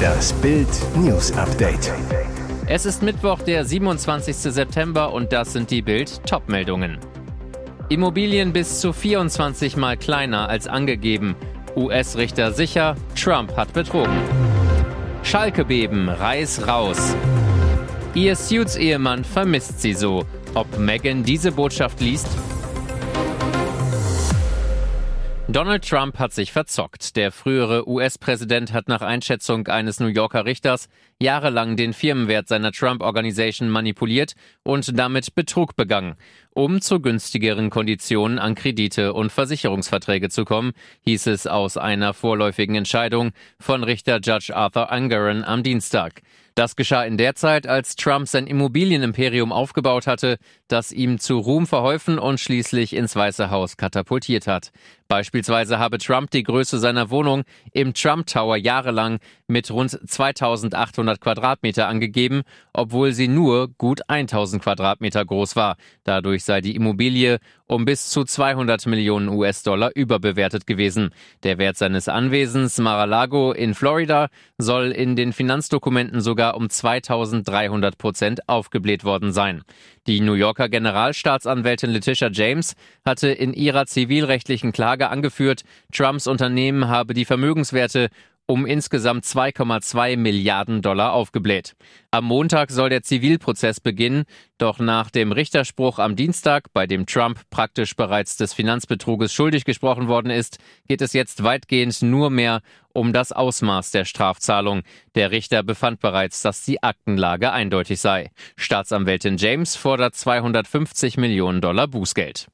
Das Bild News Update. Es ist Mittwoch, der 27. September und das sind die Bild Topmeldungen. Immobilien bis zu 24 mal kleiner als angegeben. US-Richter sicher, Trump hat betrogen. Schalke beben, Reis raus. Ihr Suits-Ehemann vermisst sie so. Ob Meghan diese Botschaft liest? Donald Trump hat sich verzockt. Der frühere US-Präsident hat nach Einschätzung eines New Yorker Richters jahrelang den Firmenwert seiner Trump Organization manipuliert und damit Betrug begangen. Um zu günstigeren Konditionen an Kredite und Versicherungsverträge zu kommen, hieß es aus einer vorläufigen Entscheidung von Richter Judge Arthur Ungeron am Dienstag. Das geschah in der Zeit, als Trump sein Immobilienimperium aufgebaut hatte, das ihm zu Ruhm verholfen und schließlich ins Weiße Haus katapultiert hat. Beispielsweise habe Trump die Größe seiner Wohnung im Trump Tower jahrelang mit rund 2800 Quadratmeter angegeben, obwohl sie nur gut 1000 Quadratmeter groß war. Dadurch sei die Immobilie um bis zu 200 Millionen US-Dollar überbewertet gewesen. Der Wert seines Anwesens Mar-a-Lago in Florida soll in den Finanzdokumenten sogar um 2300 Prozent aufgebläht worden sein. Die New Yorker Generalstaatsanwältin Letitia James hatte in ihrer zivilrechtlichen Klage angeführt, Trumps Unternehmen habe die Vermögenswerte um insgesamt 2,2 Milliarden Dollar aufgebläht. Am Montag soll der Zivilprozess beginnen, doch nach dem Richterspruch am Dienstag, bei dem Trump praktisch bereits des Finanzbetruges schuldig gesprochen worden ist, geht es jetzt weitgehend nur mehr um das Ausmaß der Strafzahlung. Der Richter befand bereits, dass die Aktenlage eindeutig sei. Staatsanwältin James fordert 250 Millionen Dollar Bußgeld.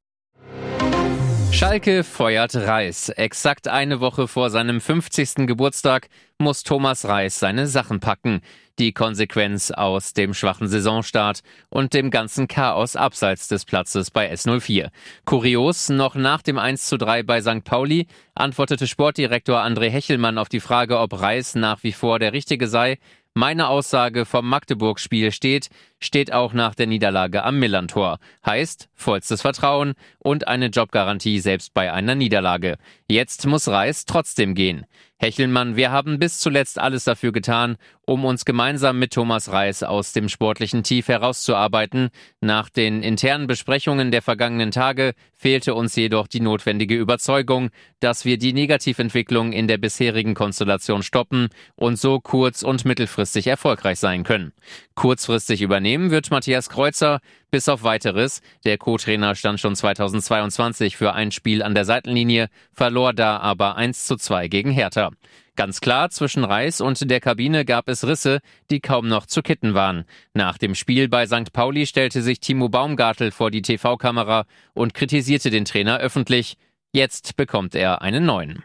Schalke feuert Reis. Exakt eine Woche vor seinem 50. Geburtstag muss Thomas Reis seine Sachen packen. Die Konsequenz aus dem schwachen Saisonstart und dem ganzen Chaos abseits des Platzes bei S04. Kurios, noch nach dem 1 zu 3 bei St. Pauli antwortete Sportdirektor André Hechelmann auf die Frage, ob Reis nach wie vor der Richtige sei, meine Aussage vom Magdeburg-Spiel steht, steht auch nach der Niederlage am Millantor. Heißt, vollstes Vertrauen und eine Jobgarantie selbst bei einer Niederlage. Jetzt muss Reis trotzdem gehen. Hechelmann, wir haben bis zuletzt alles dafür getan, um uns gemeinsam mit Thomas Reis aus dem sportlichen Tief herauszuarbeiten. Nach den internen Besprechungen der vergangenen Tage fehlte uns jedoch die notwendige Überzeugung, dass wir die Negativentwicklung in der bisherigen Konstellation stoppen und so kurz- und mittelfristig erfolgreich sein können. Kurzfristig übernehmen wird Matthias Kreuzer bis auf weiteres. Der Co-Trainer stand schon 2022 für ein Spiel an der Seitenlinie, verlor da aber 1 zu 2 gegen Hertha. Ganz klar, zwischen Reis und der Kabine gab es Risse, die kaum noch zu kitten waren. Nach dem Spiel bei St. Pauli stellte sich Timo Baumgartel vor die TV-Kamera und kritisierte den Trainer öffentlich. Jetzt bekommt er einen neuen.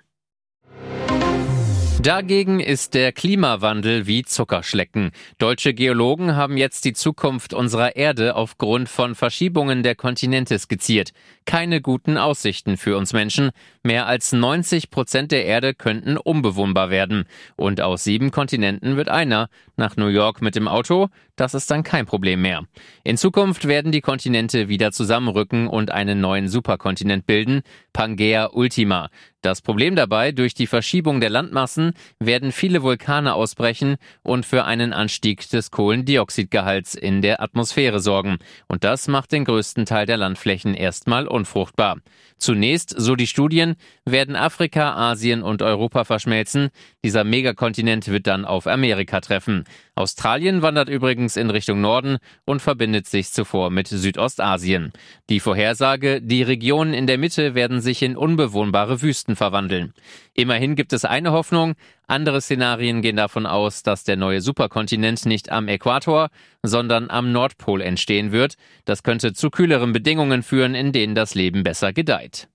Dagegen ist der Klimawandel wie Zuckerschlecken. Deutsche Geologen haben jetzt die Zukunft unserer Erde aufgrund von Verschiebungen der Kontinente skizziert. Keine guten Aussichten für uns Menschen. Mehr als 90 Prozent der Erde könnten unbewohnbar werden. Und aus sieben Kontinenten wird einer. Nach New York mit dem Auto, das ist dann kein Problem mehr. In Zukunft werden die Kontinente wieder zusammenrücken und einen neuen Superkontinent bilden. Pangea Ultima. Das Problem dabei, durch die Verschiebung der Landmassen werden viele Vulkane ausbrechen und für einen Anstieg des Kohlendioxidgehalts in der Atmosphäre sorgen. Und das macht den größten Teil der Landflächen erstmal unfruchtbar. Zunächst, so die Studien, werden Afrika, Asien und Europa verschmelzen. Dieser Megakontinent wird dann auf Amerika treffen. Australien wandert übrigens in Richtung Norden und verbindet sich zuvor mit Südostasien. Die Vorhersage, die Regionen in der Mitte werden sich in unbewohnbare Wüsten verwandeln. Immerhin gibt es eine Hoffnung, andere Szenarien gehen davon aus, dass der neue Superkontinent nicht am Äquator, sondern am Nordpol entstehen wird. Das könnte zu kühleren Bedingungen führen, in denen das Leben besser gedeiht.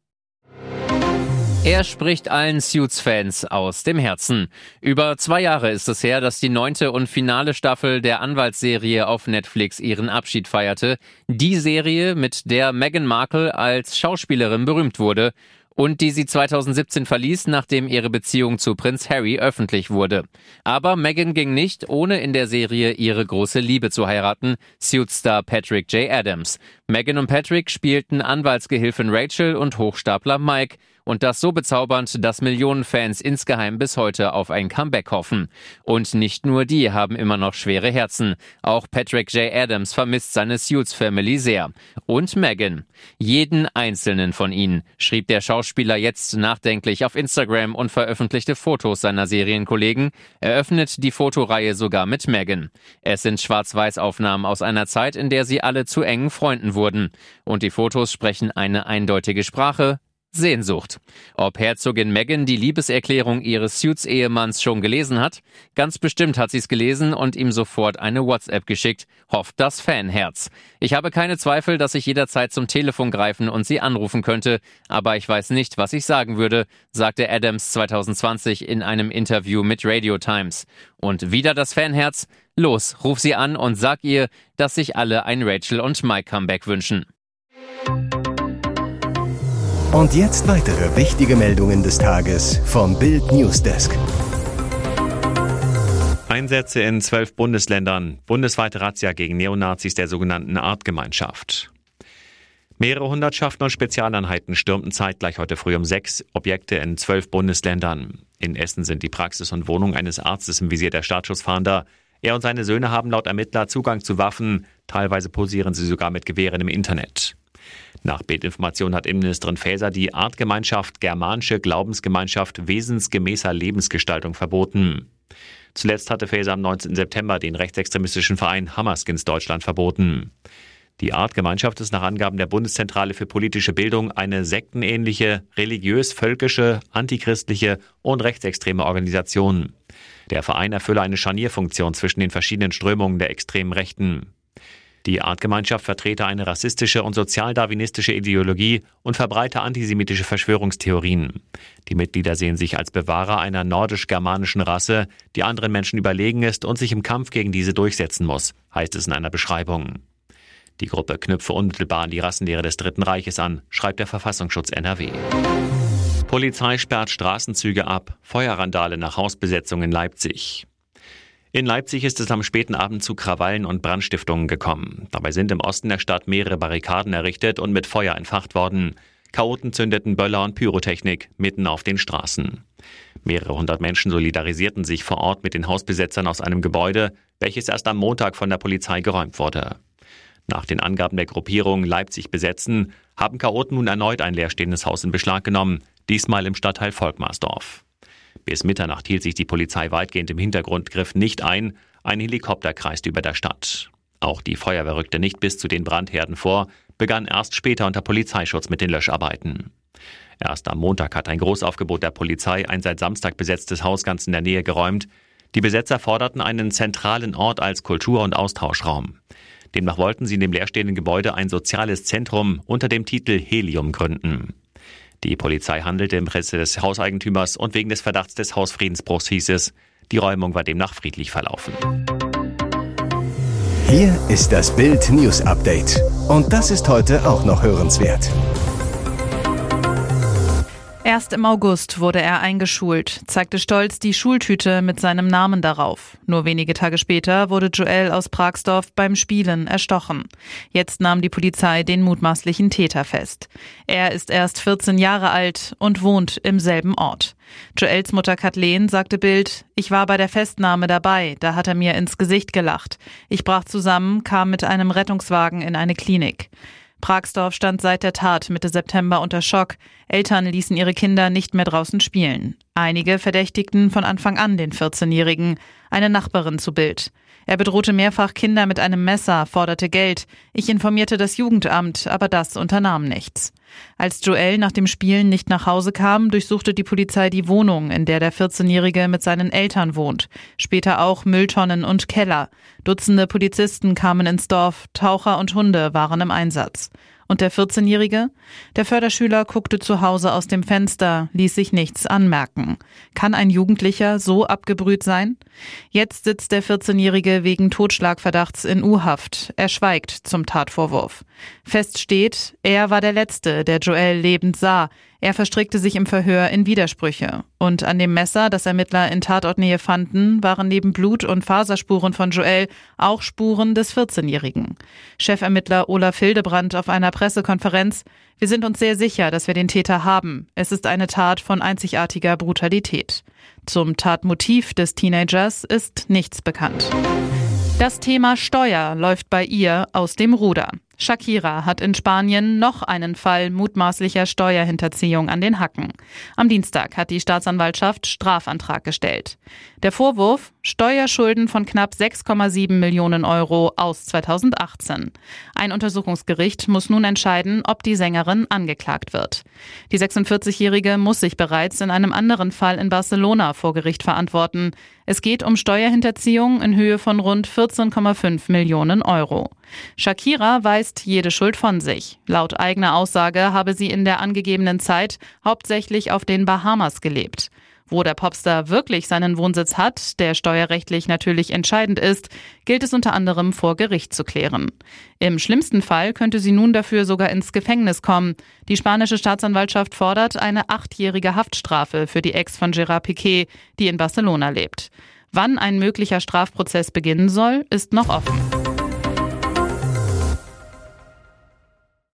Er spricht allen Suits-Fans aus dem Herzen. Über zwei Jahre ist es her, dass die neunte und finale Staffel der Anwaltsserie auf Netflix ihren Abschied feierte. Die Serie, mit der Meghan Markle als Schauspielerin berühmt wurde und die sie 2017 verließ, nachdem ihre Beziehung zu Prinz Harry öffentlich wurde. Aber Meghan ging nicht, ohne in der Serie ihre große Liebe zu heiraten, Suitstar Patrick J. Adams. Meghan und Patrick spielten Anwaltsgehilfin Rachel und Hochstapler Mike und das so bezaubernd, dass Millionen Fans insgeheim bis heute auf ein Comeback hoffen. Und nicht nur die haben immer noch schwere Herzen. Auch Patrick J. Adams vermisst seine Suits Family sehr. Und Meghan. Jeden einzelnen von ihnen, schrieb der Schauspieler jetzt nachdenklich auf Instagram und veröffentlichte Fotos seiner Serienkollegen, eröffnet die Fotoreihe sogar mit Meghan. Es sind Schwarz-Weiß-Aufnahmen aus einer Zeit, in der sie alle zu engen Freunden wurden. Und die Fotos sprechen eine eindeutige Sprache, Sehnsucht. Ob Herzogin Meghan die Liebeserklärung ihres Suits-Ehemanns schon gelesen hat? Ganz bestimmt hat sie es gelesen und ihm sofort eine WhatsApp geschickt. Hofft das Fanherz. Ich habe keine Zweifel, dass ich jederzeit zum Telefon greifen und sie anrufen könnte, aber ich weiß nicht, was ich sagen würde, sagte Adams 2020 in einem Interview mit Radio Times. Und wieder das Fanherz? Los, ruf sie an und sag ihr, dass sich alle ein Rachel und Mike Comeback wünschen. Und jetzt weitere wichtige Meldungen des Tages vom Bild Newsdesk. Einsätze in zwölf Bundesländern, bundesweite Razzia gegen Neonazis der sogenannten Artgemeinschaft. Mehrere Hundertschaften und Spezialeinheiten stürmten zeitgleich heute früh um sechs Objekte in zwölf Bundesländern. In Essen sind die Praxis und Wohnung eines Arztes im Visier der Staatsschutzfahnder. Er und seine Söhne haben laut Ermittler Zugang zu Waffen, teilweise posieren sie sogar mit Gewehren im Internet. Nach Bildinformation hat Innenministerin Faeser die Artgemeinschaft Germanische Glaubensgemeinschaft wesensgemäßer Lebensgestaltung verboten. Zuletzt hatte Faeser am 19. September den rechtsextremistischen Verein Hammerskins Deutschland verboten. Die Artgemeinschaft ist nach Angaben der Bundeszentrale für politische Bildung eine sektenähnliche, religiös-völkische, antichristliche und rechtsextreme Organisation. Der Verein erfülle eine Scharnierfunktion zwischen den verschiedenen Strömungen der extremen Rechten. Die Artgemeinschaft vertrete eine rassistische und sozialdarwinistische Ideologie und verbreite antisemitische Verschwörungstheorien. Die Mitglieder sehen sich als Bewahrer einer nordisch-germanischen Rasse, die anderen Menschen überlegen ist und sich im Kampf gegen diese durchsetzen muss, heißt es in einer Beschreibung. Die Gruppe knüpfe unmittelbar an die Rassenlehre des Dritten Reiches an, schreibt der Verfassungsschutz NRW. Polizei sperrt Straßenzüge ab, Feuerrandale nach Hausbesetzung in Leipzig. In Leipzig ist es am späten Abend zu Krawallen und Brandstiftungen gekommen. Dabei sind im Osten der Stadt mehrere Barrikaden errichtet und mit Feuer entfacht worden. Chaoten zündeten Böller und Pyrotechnik mitten auf den Straßen. Mehrere hundert Menschen solidarisierten sich vor Ort mit den Hausbesetzern aus einem Gebäude, welches erst am Montag von der Polizei geräumt wurde. Nach den Angaben der Gruppierung Leipzig besetzen, haben Chaoten nun erneut ein leerstehendes Haus in Beschlag genommen, diesmal im Stadtteil Volkmarsdorf. Bis Mitternacht hielt sich die Polizei weitgehend im Hintergrund, griff nicht ein. Ein Helikopter kreiste über der Stadt. Auch die Feuerwehr rückte nicht bis zu den Brandherden vor, begann erst später unter Polizeischutz mit den Löscharbeiten. Erst am Montag hat ein Großaufgebot der Polizei ein seit Samstag besetztes Haus ganz in der Nähe geräumt. Die Besetzer forderten einen zentralen Ort als Kultur- und Austauschraum. Demnach wollten sie in dem leerstehenden Gebäude ein soziales Zentrum unter dem Titel Helium gründen. Die Polizei handelte im Interesse des Hauseigentümers und wegen des Verdachts des Hausfriedensbruchs hieß es, die Räumung war demnach friedlich verlaufen. Hier ist das Bild News Update. Und das ist heute auch noch hörenswert. Erst im August wurde er eingeschult, zeigte stolz die Schultüte mit seinem Namen darauf. Nur wenige Tage später wurde Joel aus Pragsdorf beim Spielen erstochen. Jetzt nahm die Polizei den mutmaßlichen Täter fest. Er ist erst 14 Jahre alt und wohnt im selben Ort. Joels Mutter Kathleen sagte Bild, ich war bei der Festnahme dabei, da hat er mir ins Gesicht gelacht. Ich brach zusammen, kam mit einem Rettungswagen in eine Klinik. Pragsdorf stand seit der Tat Mitte September unter Schock. Eltern ließen ihre Kinder nicht mehr draußen spielen. Einige verdächtigten von Anfang an den 14-Jährigen, eine Nachbarin zu Bild. Er bedrohte mehrfach Kinder mit einem Messer, forderte Geld. Ich informierte das Jugendamt, aber das unternahm nichts. Als Joel nach dem Spielen nicht nach Hause kam, durchsuchte die Polizei die Wohnung, in der der 14-Jährige mit seinen Eltern wohnt. Später auch Mülltonnen und Keller. Dutzende Polizisten kamen ins Dorf, Taucher und Hunde waren im Einsatz. Und der 14-Jährige? Der Förderschüler guckte zu Hause aus dem Fenster, ließ sich nichts anmerken. Kann ein Jugendlicher so abgebrüht sein? Jetzt sitzt der 14-Jährige wegen Totschlagverdachts in U-Haft. Er schweigt zum Tatvorwurf. Fest steht, er war der Letzte, der Joel lebend sah. Er verstrickte sich im Verhör in Widersprüche. Und an dem Messer, das Ermittler in Tatortnähe fanden, waren neben Blut- und Faserspuren von Joel auch Spuren des 14-Jährigen. Chefermittler Olaf Hildebrand auf einer Pressekonferenz. Wir sind uns sehr sicher, dass wir den Täter haben. Es ist eine Tat von einzigartiger Brutalität. Zum Tatmotiv des Teenagers ist nichts bekannt. Das Thema Steuer läuft bei ihr aus dem Ruder. Shakira hat in Spanien noch einen Fall mutmaßlicher Steuerhinterziehung an den Hacken. Am Dienstag hat die Staatsanwaltschaft Strafantrag gestellt. Der Vorwurf Steuerschulden von knapp 6,7 Millionen Euro aus 2018. Ein Untersuchungsgericht muss nun entscheiden, ob die Sängerin angeklagt wird. Die 46-Jährige muss sich bereits in einem anderen Fall in Barcelona vor Gericht verantworten. Es geht um Steuerhinterziehung in Höhe von rund 14,5 Millionen Euro. Shakira weist jede Schuld von sich. Laut eigener Aussage habe sie in der angegebenen Zeit hauptsächlich auf den Bahamas gelebt. Wo der Popstar wirklich seinen Wohnsitz hat, der steuerrechtlich natürlich entscheidend ist, gilt es unter anderem vor Gericht zu klären. Im schlimmsten Fall könnte sie nun dafür sogar ins Gefängnis kommen. Die spanische Staatsanwaltschaft fordert eine achtjährige Haftstrafe für die Ex von Gerard Piquet, die in Barcelona lebt. Wann ein möglicher Strafprozess beginnen soll, ist noch offen.